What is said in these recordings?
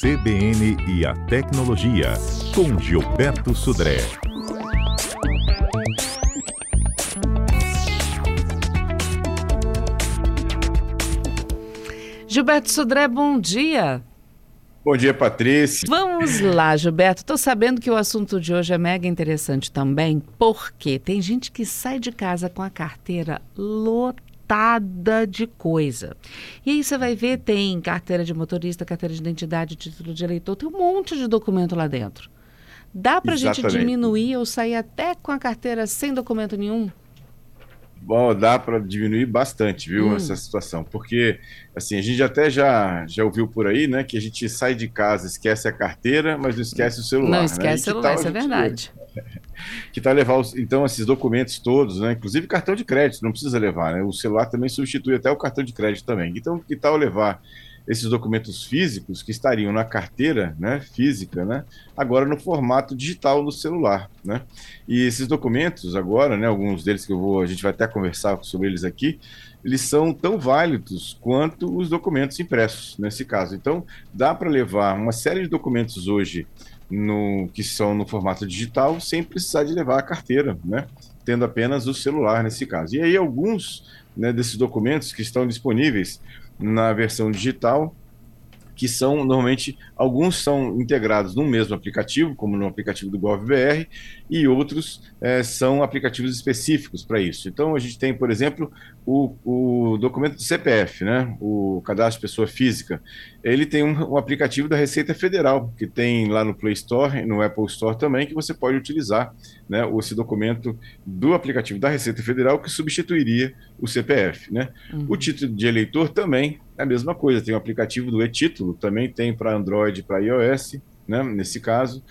CBN e a Tecnologia, com Gilberto Sudré. Gilberto Sudré, bom dia. Bom dia, Patrícia. Vamos lá, Gilberto. Estou sabendo que o assunto de hoje é mega interessante também, porque tem gente que sai de casa com a carteira lotada lotada de coisa. E aí você vai ver, tem carteira de motorista, carteira de identidade, título de eleitor, tem um monte de documento lá dentro. Dá para a gente diminuir ou sair até com a carteira sem documento nenhum? Bom, dá para diminuir bastante, viu, hum. essa situação, porque assim a gente até já já ouviu por aí, né, que a gente sai de casa, esquece a carteira, mas não esquece o celular. Não né? esquece né? o celular, isso é verdade. que está levar os, então esses documentos todos, né, inclusive cartão de crédito, não precisa levar, né? O celular também substitui até o cartão de crédito também. Então, que tal levar esses documentos físicos que estariam na carteira né, física, né, agora no formato digital no celular. Né? E esses documentos agora, né, alguns deles que eu vou, a gente vai até conversar sobre eles aqui, eles são tão válidos quanto os documentos impressos nesse caso. Então, dá para levar uma série de documentos hoje no, que são no formato digital sem precisar de levar a carteira, né? tendo apenas o celular nesse caso. E aí alguns né, desses documentos que estão disponíveis na versão digital, que são normalmente alguns são integrados no mesmo aplicativo, como no aplicativo do GovBR, e outros é, são aplicativos específicos para isso. Então a gente tem, por exemplo, o, o documento do CPF, né, o cadastro de pessoa física. Ele tem um, um, aplicativo da Receita Federal que tem lá no Play Store, no Apple Store também, que você pode utilizar, né, esse documento do aplicativo da Receita Federal que substituiria o CPF, né. Uhum. O título de eleitor também é a mesma coisa, tem o aplicativo do e-título, também tem para Android e para iOS, né, nesse caso.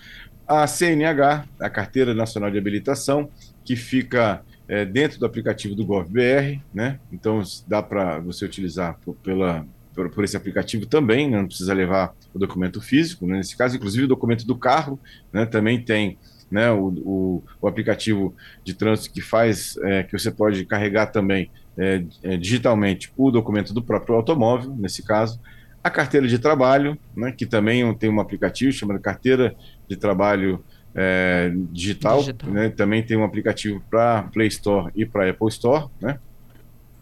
A CNH, a Carteira Nacional de Habilitação, que fica é, dentro do aplicativo do GovBR, né? Então dá para você utilizar por, pela, por, por, esse aplicativo também, né? não precisa levar o documento físico, né? nesse caso, inclusive o documento do carro, né? Também tem né, o, o, o, aplicativo de trânsito que faz, é, que você pode carregar também é, é, digitalmente o documento do próprio automóvel, nesse caso, a carteira de trabalho, né, que também tem um aplicativo chamado Carteira de Trabalho é, digital, digital. Né, também tem um aplicativo para Play Store e para Apple Store, né,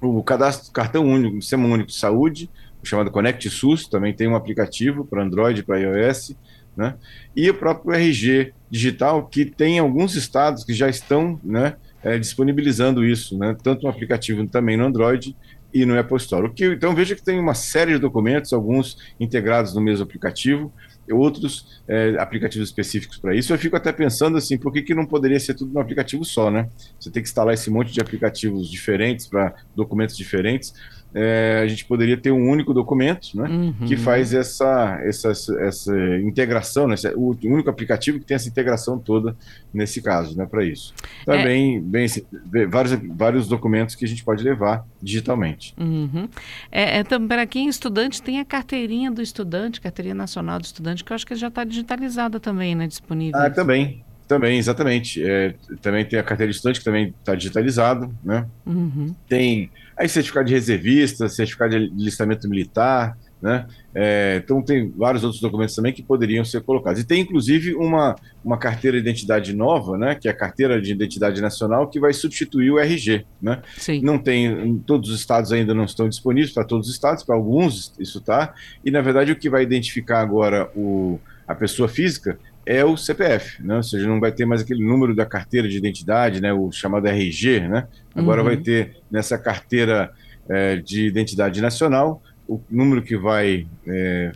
o cadastro cartão único, sistema único de saúde, chamado Connect SUS, também tem um aplicativo para Android e para iOS, né? E o próprio RG digital, que tem alguns estados que já estão né, é, disponibilizando isso, né? tanto no aplicativo também no Android e no Apple Store. O que, então veja que tem uma série de documentos, alguns integrados no mesmo aplicativo, outros é, aplicativos específicos para isso. Eu fico até pensando assim, por que, que não poderia ser tudo no aplicativo só, né? Você tem que instalar esse monte de aplicativos diferentes para documentos diferentes é, a gente poderia ter um único documento, né, uhum. que faz essa, essa, essa integração, né, o único aplicativo que tem essa integração toda nesse caso, né, para isso. Também, então, é... bem, vários, vários documentos que a gente pode levar digitalmente. Uhum. É, é para quem é estudante, tem a carteirinha do estudante, carteirinha nacional do estudante, que eu acho que já está digitalizada também, né, disponível. Ah, também, também, exatamente. É, também tem a carteira de estudante, que também está digitalizado, né? Uhum. Tem aí certificado de reservista, certificado de listamento militar, né? É, então tem vários outros documentos também que poderiam ser colocados. E tem inclusive uma, uma carteira de identidade nova, né? Que é a carteira de identidade nacional, que vai substituir o RG, né? Sim. Não tem, todos os estados ainda não estão disponíveis para todos os estados, para alguns isso está. E na verdade o que vai identificar agora o, a pessoa física é o CPF, né? ou seja, não vai ter mais aquele número da carteira de identidade, né? o chamado RG, né? agora uhum. vai ter nessa carteira é, de identidade nacional, o número que vai é,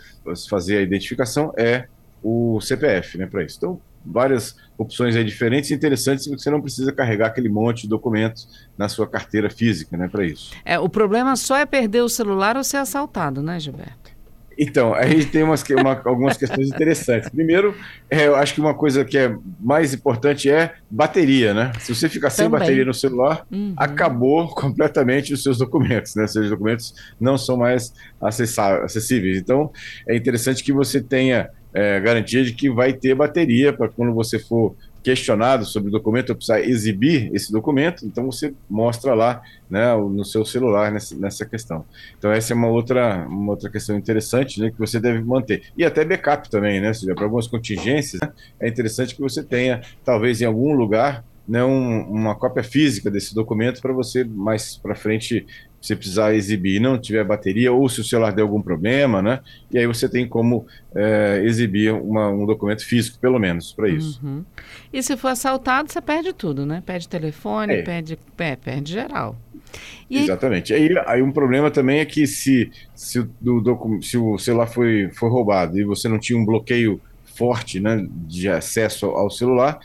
fazer a identificação é o CPF né, para isso. Então, várias opções aí diferentes e interessantes, você não precisa carregar aquele monte de documentos na sua carteira física né, para isso. É, o problema só é perder o celular ou ser assaltado, né, Gilberto? Então, a gente tem umas, uma, algumas questões interessantes. Primeiro, é, eu acho que uma coisa que é mais importante é bateria, né? Se você ficar sem Também. bateria no celular, uhum. acabou completamente os seus documentos, né? Seus documentos não são mais acessíveis. Então, é interessante que você tenha é, garantia de que vai ter bateria para quando você for questionado sobre o documento, ou precisar exibir esse documento, então você mostra lá né, no seu celular nessa, nessa questão. Então essa é uma outra, uma outra questão interessante né, que você deve manter. E até backup também, né? Para algumas contingências, né, é interessante que você tenha, talvez em algum lugar, né, um, uma cópia física desse documento para você mais para frente você precisar exibir e não tiver bateria, ou se o celular der algum problema, né? E aí você tem como é, exibir uma, um documento físico, pelo menos, para isso. Uhum. E se for assaltado, você perde tudo, né? Perde telefone, é. perde, é, perde geral. E Exatamente. Aí, aí um problema também é que se, se, o, do, se o celular foi, foi roubado e você não tinha um bloqueio forte né, de acesso ao celular,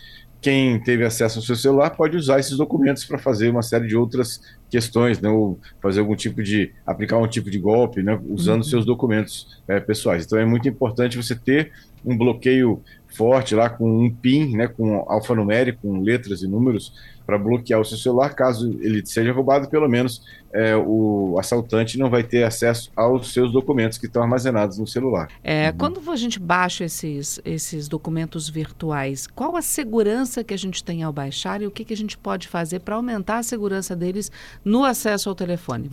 quem teve acesso ao seu celular pode usar esses documentos para fazer uma série de outras questões, né, ou fazer algum tipo de aplicar um tipo de golpe, né, usando uhum. seus documentos é, pessoais. Então é muito importante você ter um bloqueio forte lá com um PIN, né, com alfanumérico, com letras e números para bloquear o seu celular, caso ele seja roubado, pelo menos é, o assaltante não vai ter acesso aos seus documentos que estão armazenados no celular. É, uhum. Quando a gente baixa esses, esses documentos virtuais, qual a segurança que a gente tem ao baixar e o que, que a gente pode fazer para aumentar a segurança deles no acesso ao telefone?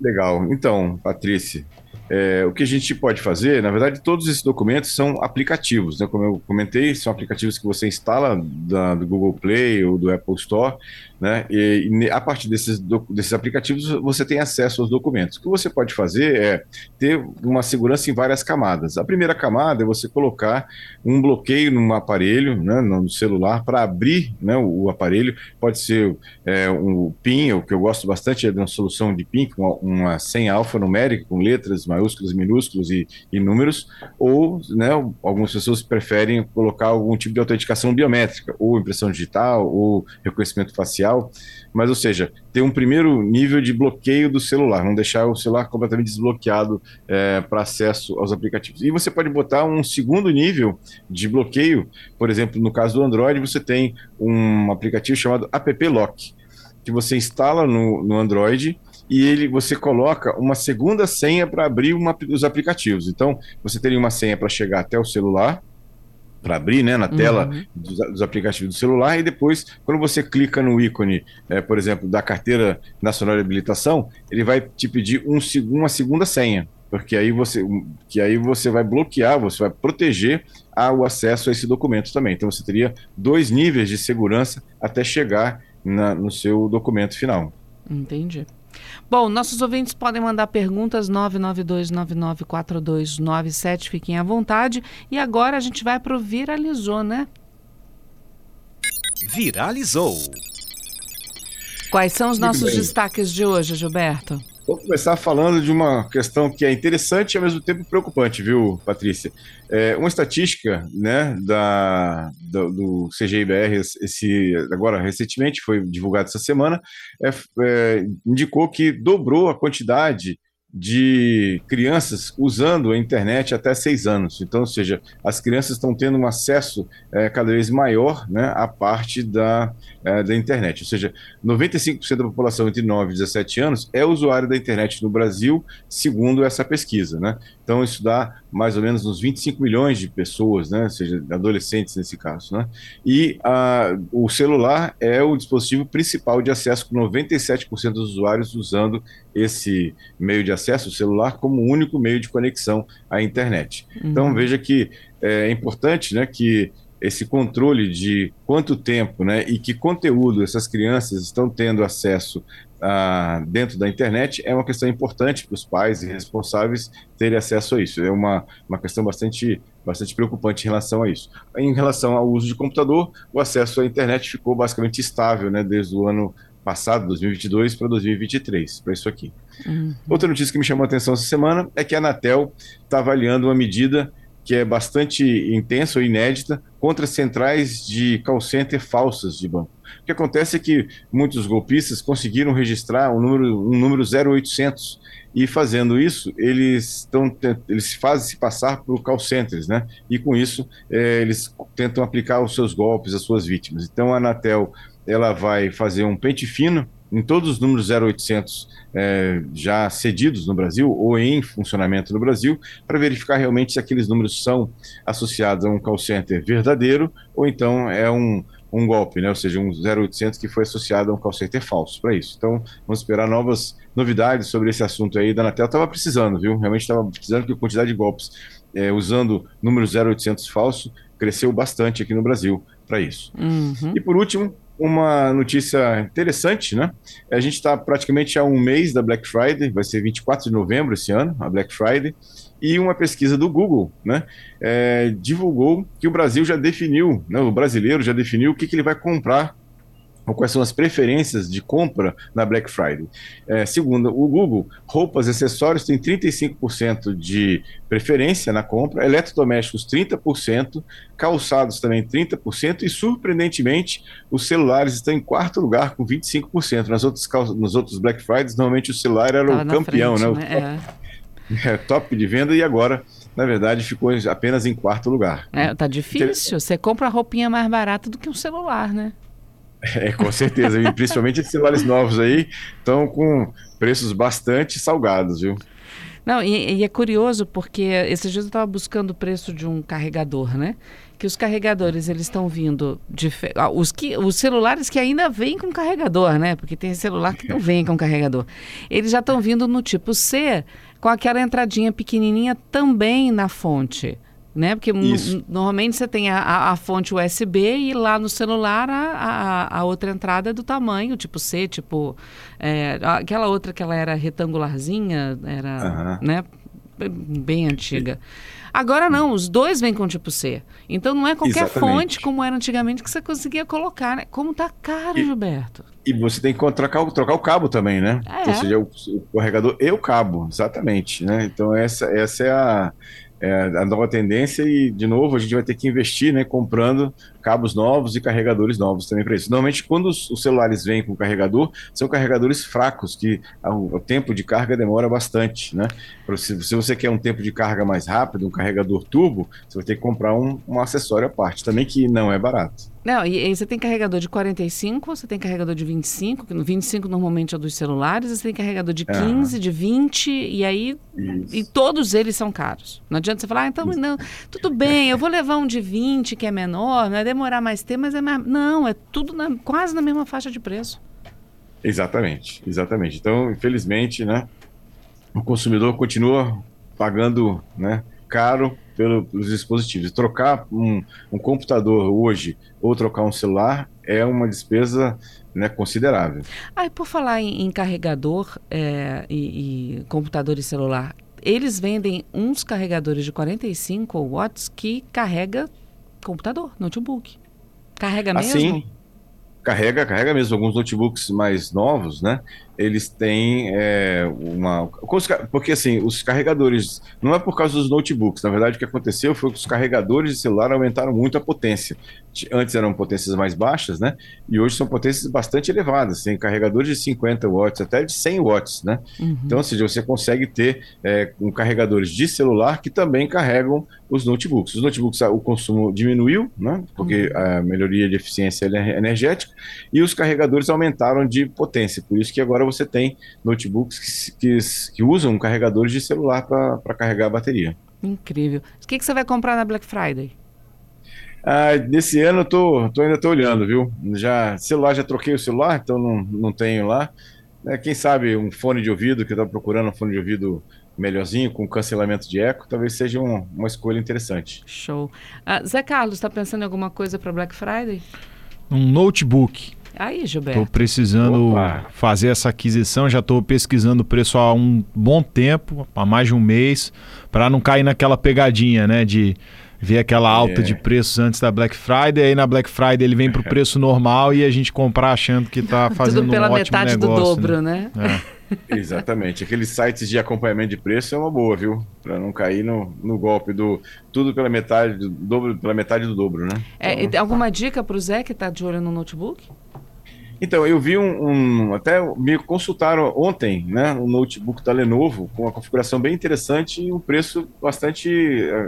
Legal. Então, Patrícia, é, o que a gente pode fazer, na verdade, todos esses documentos são aplicativos, né? Como eu comentei, são aplicativos que você instala da, do Google Play ou do Apple Store, né? E, e, a partir desses, desses aplicativos você tem acesso aos documentos. O que você pode fazer é ter uma segurança em várias camadas. A primeira camada é você colocar um bloqueio num aparelho, né, no celular, para abrir né, o, o, aparelho. Pode ser é, um PIN, o que eu gosto bastante é de uma solução de PIN, com uma, uma senha alfanumérica, com letras maiúsculas, minúsculas e, e números, ou né, algumas pessoas preferem colocar algum tipo de autenticação biométrica, ou impressão digital, ou reconhecimento facial mas, ou seja, ter um primeiro nível de bloqueio do celular, não deixar o celular completamente desbloqueado é, para acesso aos aplicativos. E você pode botar um segundo nível de bloqueio, por exemplo, no caso do Android, você tem um aplicativo chamado App Lock, que você instala no, no Android e ele você coloca uma segunda senha para abrir uma, os aplicativos. Então, você teria uma senha para chegar até o celular, para abrir né, na tela uhum. dos, dos, aplicativos do celular, e depois, quando você clica no ícone, é, por exemplo, da carteira nacional de habilitação, ele vai te pedir um, uma segunda senha, porque aí você, que aí você vai bloquear, você vai proteger a, o acesso a esse documento também. Então você teria dois níveis de segurança até chegar na, no seu documento final. Entendi. Bom, nossos ouvintes podem mandar perguntas 992994297, fiquem à vontade. E agora a gente vai para o Viralizou, né? Viralizou. Quais são os nossos destaques de hoje, Gilberto? Vou começar falando de uma questão que é interessante e ao mesmo tempo preocupante, viu, Patrícia? É, uma estatística né, da, do, do CGIBR, esse, agora recentemente, foi divulgado essa semana, é, é, indicou que dobrou a quantidade de crianças usando a internet até seis anos. Então, ou seja, as crianças estão tendo um acesso é, cada vez maior né, à parte da, é, da internet. Ou seja, 95% da população entre 9 e 17 anos é usuário da internet no Brasil, segundo essa pesquisa. Né? Então, isso dá mais ou menos uns 25 milhões de pessoas, né? ou seja, adolescentes nesse caso. Né? E a, o celular é o dispositivo principal de acesso, com 97% dos usuários usando esse meio de acesso, o celular, como único meio de conexão à internet. Uhum. Então, veja que é importante né, que esse controle de quanto tempo né, e que conteúdo essas crianças estão tendo acesso ah, dentro da internet é uma questão importante para os pais e responsáveis terem acesso a isso. É uma, uma questão bastante, bastante preocupante em relação a isso. Em relação ao uso de computador, o acesso à internet ficou basicamente estável né, desde o ano passado, 2022 para 2023, para isso aqui. Uhum. Outra notícia que me chamou a atenção essa semana é que a Anatel está avaliando uma medida que é bastante intensa ou inédita contra centrais de call center falsas de banco. O que acontece é que muitos golpistas conseguiram registrar um número, um número 0800 e fazendo isso, eles estão eles fazem se passar por call centers, né? E com isso, é, eles tentam aplicar os seus golpes às suas vítimas. Então a Anatel ela vai fazer um pente fino em todos os números 0800 é, já cedidos no Brasil ou em funcionamento no Brasil, para verificar realmente se aqueles números são associados a um call center verdadeiro ou então é um, um golpe, né? Ou seja, um 0800 que foi associado a um call center falso para isso. Então, vamos esperar novas novidades sobre esse assunto aí da Anatel. Estava precisando, viu? Realmente estava precisando que a quantidade de golpes é, usando número 0800 falso cresceu bastante aqui no Brasil para isso. Uhum. E por último, uma notícia interessante, né? A gente está praticamente há um mês da Black Friday, vai ser 24 de novembro esse ano, a Black Friday, e uma pesquisa do Google, né? É, divulgou que o Brasil já definiu, né, o brasileiro já definiu o que, que ele vai comprar quais são as preferências de compra na Black Friday. É, segundo o Google, roupas e acessórios têm 35% de preferência na compra, eletrodomésticos 30%, calçados também 30% e, surpreendentemente, os celulares estão em quarto lugar com 25%. Nas outras, nos outros Black Fridays, normalmente o celular era o campeão, frente, né? né? É. é. top de venda e agora na verdade, ficou apenas em quarto lugar. É, tá difícil. Você compra a roupinha mais barata do que um celular, né? É, com certeza. e principalmente esses celulares novos aí estão com preços bastante salgados, viu? Não, e, e, é curioso porque esses dias eu estava buscando o preço de um carregador, né? Que os carregadores eles estão vindo de ah, os que os celulares que ainda vêm com carregador, né? Porque tem celular que não vem com carregador. Eles já estão vindo no tipo C com aquela entradinha pequenininha também na fonte né? Porque normalmente você tem a, a, a, fonte USB e lá no celular a, a, outra entrada é do tamanho, tipo C, tipo é, aquela outra que ela era retangularzinha, era, né? Bem antiga. Agora não, os dois vêm com tipo C. Então não é qualquer Exatamente. fonte como era antigamente que você conseguia colocar, né? Como tá caro, e, Gilberto. E você tem que trocar, trocar o cabo também, né? É. Ou seja, o, o carregador e o cabo, exatamente, né? Então essa, essa é a é, a nova tendência e, de novo, a gente vai ter que investir, né, comprando cabos novos e carregadores novos também para isso. Normalmente, quando os, os, celulares vêm com carregador, são carregadores fracos, que o, o tempo de carga demora bastante, né? Se, se, você quer um tempo de carga mais rápido, um carregador turbo, você vai ter que comprar um, um acessório à parte, também que não é barato. Não, e, e, você tem carregador de 45, você tem carregador de 25, que no 25 normalmente é dos celulares, você tem carregador de 15, de 20, e aí. Isso. E todos eles são caros. Não adianta você falar, ah, então, não, tudo bem, eu vou levar um de 20 que é menor, vai demorar mais tempo, mas é mais. Não, é tudo na, quase na mesma faixa de preço. Exatamente, exatamente. Então, infelizmente, né, o consumidor continua pagando né, caro pelo, pelos dispositivos. Trocar um, um, computador hoje ou trocar um celular é uma despesa né, considerável. Ah, e por falar em, em carregador é, e, e computador e celular, eles vendem uns carregadores de 45 watts que carrega computador, notebook. Carrega ah, mesmo? Assim, carrega, carrega mesmo. Alguns notebooks mais novos, né? Eles têm é, uma. Porque assim, os carregadores. Não é por causa dos notebooks. Na verdade, o que aconteceu foi que os carregadores de celular aumentaram muito a potência. Antes eram potências mais baixas, né? E hoje são potências bastante elevadas. Tem carregadores de 50 watts, até de 100 watts, né? Uhum. Então, ou seja, você consegue ter é, um carregadores de celular que também carregam os notebooks. Os notebooks, o consumo diminuiu, né? Porque uhum. a melhoria de eficiência energética. E os carregadores aumentaram de potência. Por isso que agora agora você tem notebooks que, que, que usam carregadores de celular para carregar a bateria. Incrível. O que, que você vai comprar na Black Friday? Ah, nesse ano eu tô, tô ainda tô olhando, viu? Já celular já troquei o celular, então não, não tenho lá. É, quem sabe um fone de ouvido que eu procurando um fone de ouvido melhorzinho com cancelamento de eco, talvez seja um, uma escolha interessante. Show. Uh, Zé Carlos, está pensando em alguma coisa para Black Friday? Um notebook. Aí, Gilberto. Estou precisando Opa. fazer essa aquisição, já estou pesquisando o preço há um bom tempo, há mais de um mês, para não cair naquela pegadinha, né, de ver aquela alta é. de preços antes da Black Friday, aí na Black Friday ele vem para o preço normal e a gente comprar achando que está fazendo Tudo pela um metade negócio, do dobro, né? né? É. Exatamente. Aqueles sites de acompanhamento de preço é uma boa, viu? Para não cair no, no golpe do tudo pela metade do dobro, pela metade do dobro, né? É, então... alguma dica para o Zé que está de olho no notebook? Então, eu vi um, um, Até me consultaram ontem, né? Um notebook da Lenovo com uma configuração bem interessante e um preço bastante.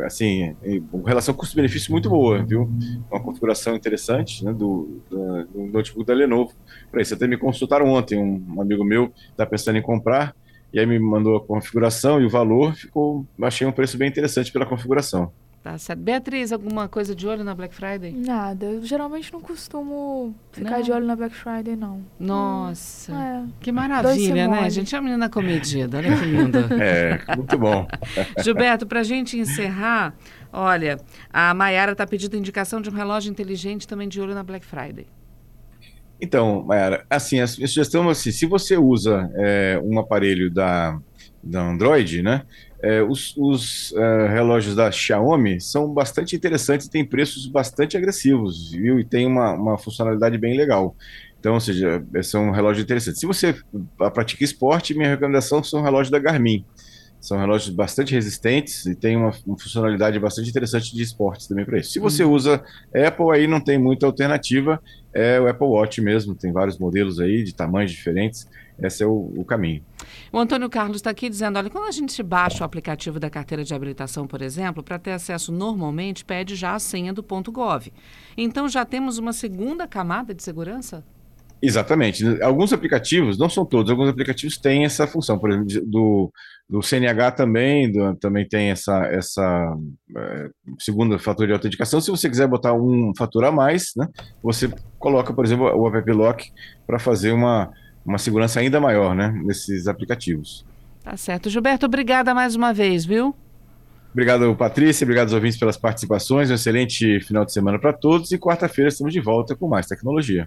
Assim, em relação custo-benefício muito boa, viu? Uma configuração interessante né, do, do, do notebook da Lenovo. Para isso, até me consultaram ontem. Um, amigo meu está pensando em comprar e aí me mandou a configuração e o valor. Ficou. Achei um preço bem interessante pela configuração. Tá certo. Beatriz, alguma coisa de olho na Black Friday? Nada. Eu geralmente não costumo ficar Não? de olho na Black Friday, não. Nossa, É. que maravilha, né? mole. Gente, é uma menina comedida, olha que linda. É, muito bom. Gilberto, para a gente encerrar, olha, a Mayara está pedindo indicação de um relógio inteligente também de olho na Black Friday. Então, Mayara, assim, a a sugestão é assim, se você usa é, um aparelho da, da Android, né, é, os, os, é, relógios da Xiaomi são bastante interessantes, têm preços bastante agressivos, viu? E tem uma, uma funcionalidade bem legal. Então, ou seja, é, são relógios interessantes. Se você ah, pratica esporte, minha recomendação são relógios da Garmin. São relógios bastante resistentes e tem uma, uma funcionalidade bastante interessante de esportes também para isso. Se você usa Apple, aí não tem muita alternativa, é o Apple Watch mesmo, tem vários modelos aí de tamanhos diferentes, esse é o, o caminho. O Antônio Carlos está aqui dizendo: olha, quando a gente baixa o aplicativo da carteira de habilitação, por exemplo, para ter acesso normalmente, pede já a senha do ponto .gov. Então já temos uma segunda camada de segurança? Exatamente. Alguns aplicativos, não são todos, alguns aplicativos têm essa função. Por exemplo, do, do CNH também, do- também tem essa, essa eh, segunda fator de autenticação. Se você quiser botar um fator a mais, né, você coloca, por exemplo, o App Lock para fazer uma, uma segurança ainda maior né, nesses aplicativos. Tá certo. Gilberto, obrigada mais uma vez, viu? Obrigado, Patrícia. Obrigado aos ouvintes pelas participações. Um excelente final de semana para todos. E quarta-feira estamos de volta com mais tecnologia.